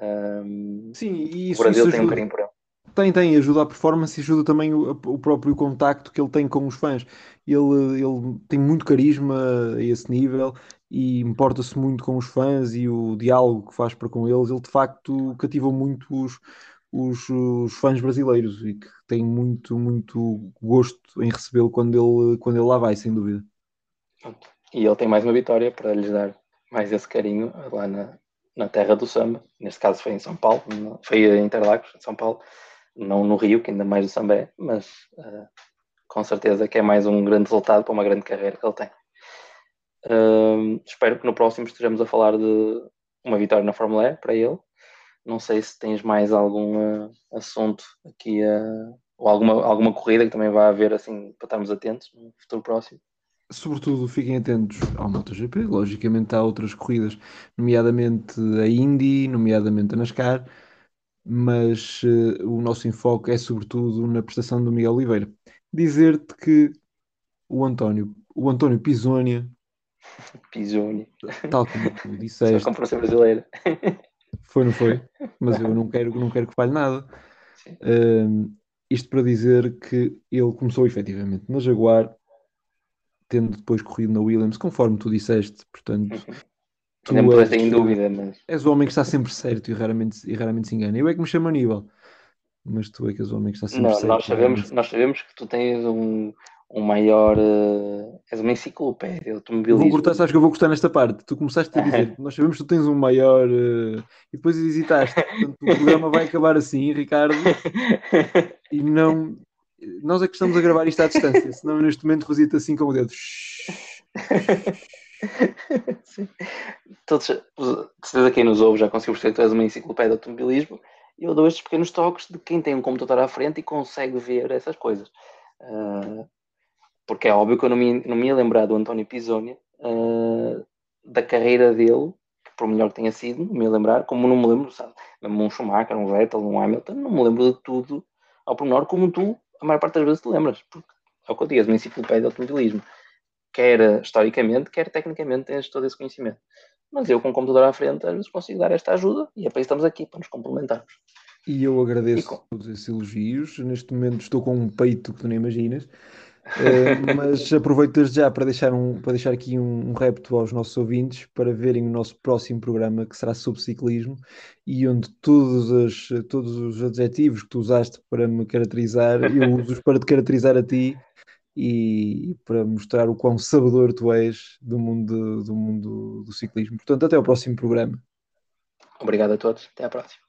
um, Sim, e isso, o Brasil isso tem ajuda, um carinho por ele. Tem, tem, ajuda a performance e ajuda também o, o próprio contacto que ele tem com os fãs. Ele, ele tem muito carisma a esse nível e importa-se muito com os fãs e o diálogo que faz para com eles. Ele de facto cativou muito os, os, os fãs brasileiros e que têm muito, muito gosto em recebê-lo quando ele, quando ele lá vai, sem dúvida. E ele tem mais uma vitória para lhes dar mais esse carinho lá na, na terra do samba. Neste caso foi em São Paulo, foi em Interlagos, em São Paulo, não no Rio, que ainda mais o samba é, mas uh, com certeza que é mais um grande resultado para uma grande carreira que ele tem. Uh, espero que no próximo estejamos a falar de uma vitória na Fórmula E para ele. Não sei se tens mais algum uh, assunto aqui, ou alguma, alguma corrida que também vai haver assim para estarmos atentos no futuro próximo. Sobretudo fiquem atentos ao MotoGP, logicamente há outras corridas, nomeadamente a Indy, nomeadamente a NASCAR, mas uh, o nosso enfoque é sobretudo na prestação do Miguel Oliveira. Dizer-te que o António, o António Pisonia Pisoni. Tal como tu disseste. Só comprou brasileira. Foi, não foi? Mas eu não quero, não quero que falhe nada. Um, isto para dizer que ele começou efetivamente na Jaguar, tendo depois corrido na Williams, conforme tu disseste, portanto. Uhum. Tu és, em dúvida, mas. És o homem que está sempre certo e raramente, e raramente se engana. Eu é que me chamo Aníbal, mas tu é que és o homem que está sempre não, certo. Nós sabemos, nós sabemos que tu tens um, um maior. Uh, és uma enciclopédia automobilismo. Vou cortar, sabes que eu vou gostar nesta parte. Tu começaste a dizer, nós sabemos que tu tens um maior. Uh, e depois hesitaste. Portanto, o programa vai acabar assim, Ricardo. E não. Nós é que estamos a gravar isto à distância, senão neste momento rosita assim com o dedo. Todos, certeza quem nos ouve já conseguiu perceber que tu és uma enciclopédia de automobilismo e eu dou estes pequenos toques de quem tem um computador à frente e consegue ver essas coisas. Uh, porque é óbvio que eu não me, não me ia lembrar do António Pisoni, uh, da carreira dele, por melhor que tenha sido, não me ia lembrar, como não me lembro, sabe? Um Schumacher, um Vettel, um Hamilton, não me lembro de tudo ao pormenor, como tu, a maior parte das vezes, te lembras, porque é o que eu digo, és uma enciclopédia de automobilismo. Quer historicamente, quer tecnicamente, tens todo esse conhecimento. Mas eu, com o computador à frente, às vezes consigo dar esta ajuda e é para isso estamos aqui, para nos complementarmos. E eu agradeço e com... todos esses elogios. Neste momento estou com um peito que tu nem imaginas. Uh, mas aproveito desde já para deixar, um, para deixar aqui um, um repto aos nossos ouvintes para verem o nosso próximo programa que será sobre ciclismo e onde todos, as, todos os adjetivos que tu usaste para me caracterizar, eu uso para te caracterizar a ti e para mostrar o quão sabedor tu és do mundo, do mundo do ciclismo. Portanto, até ao próximo programa. Obrigado a todos. Até à próxima.